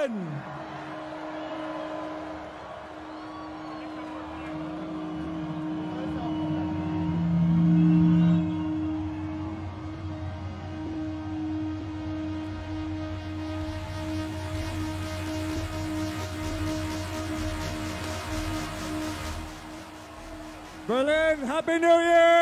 Berlin! Berlin, Happy New Year!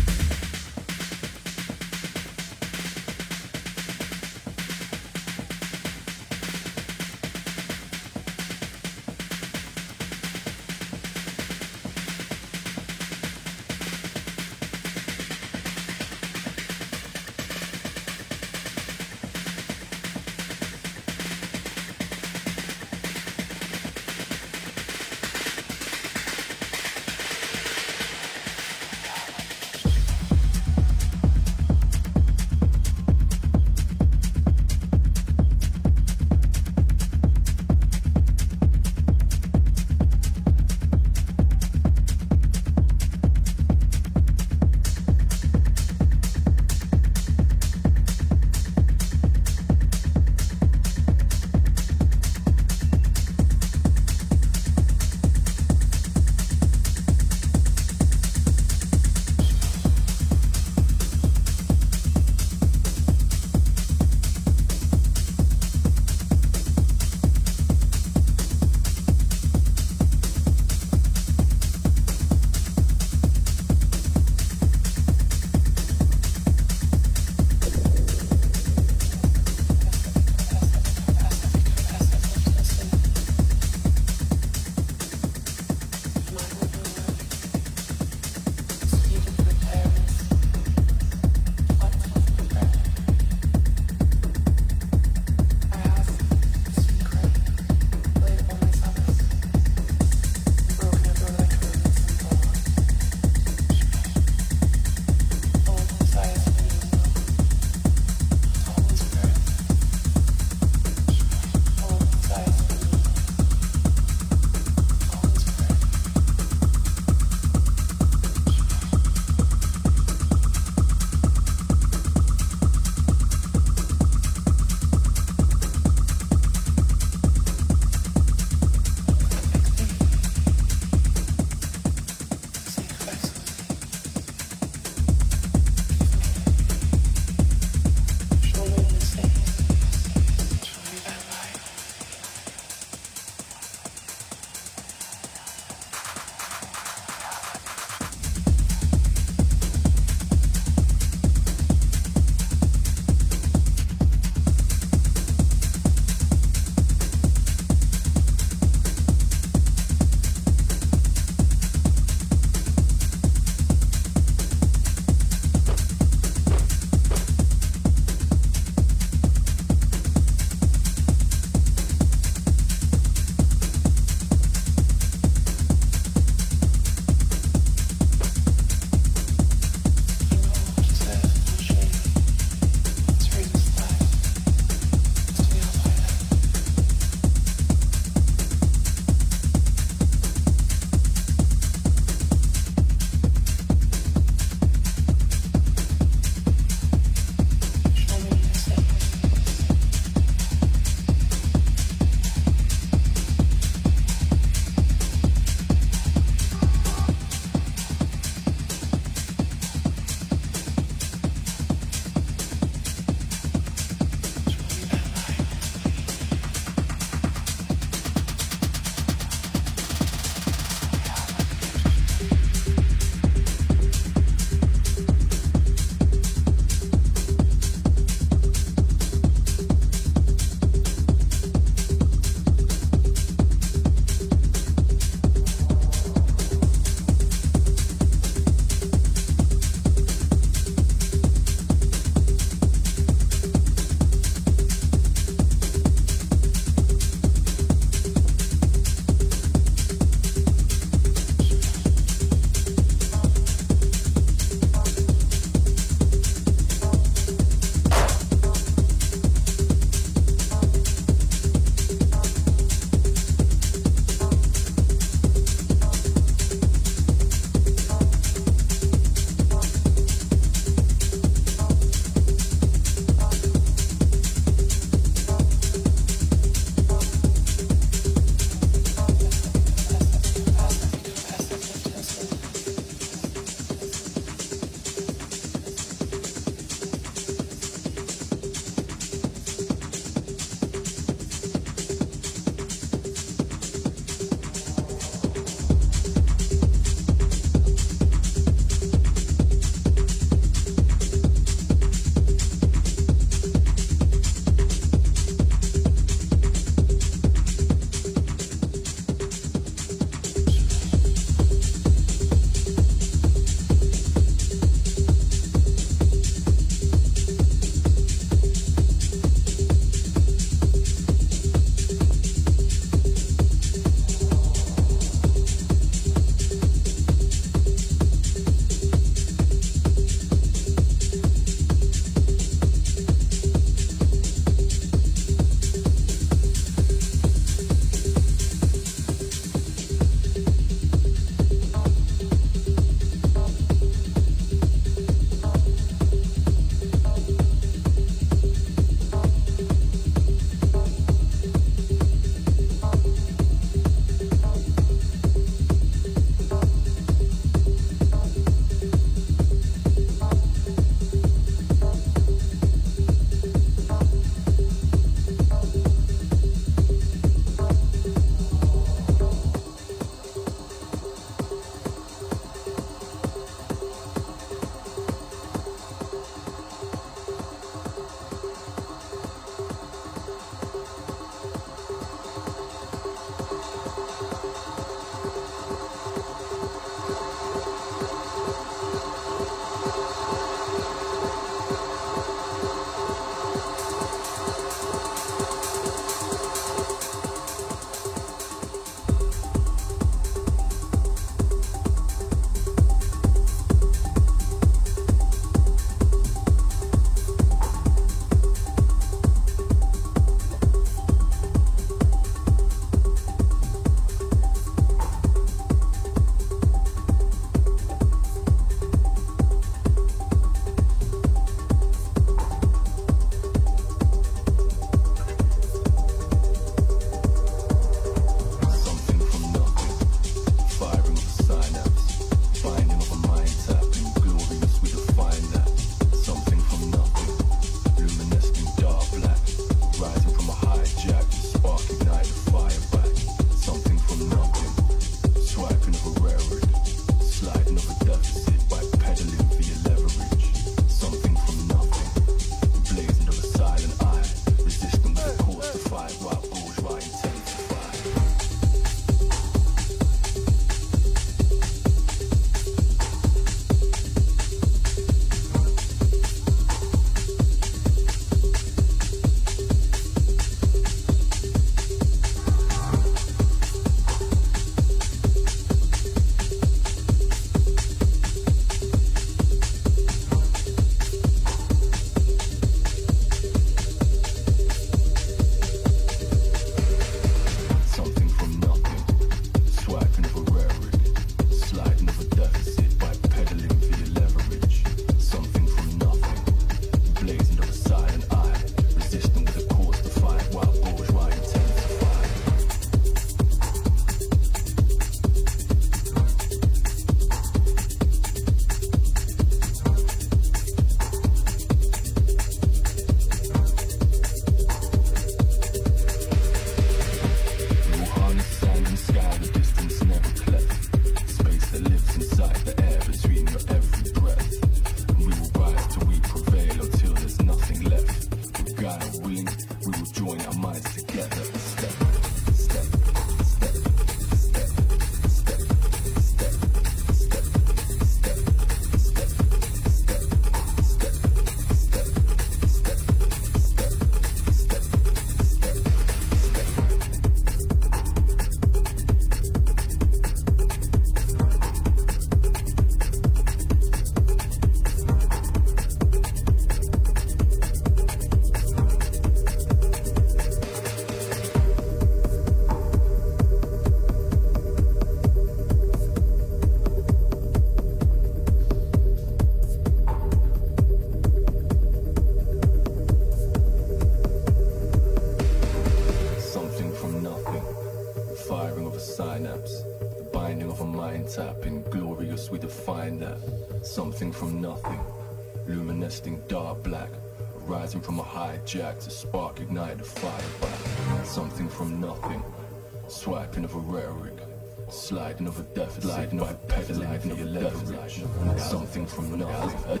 Sliding over death deficit, sliding by pedaling for your leverage. Something from nothing,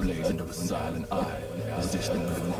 blazing of a silent eye, position of an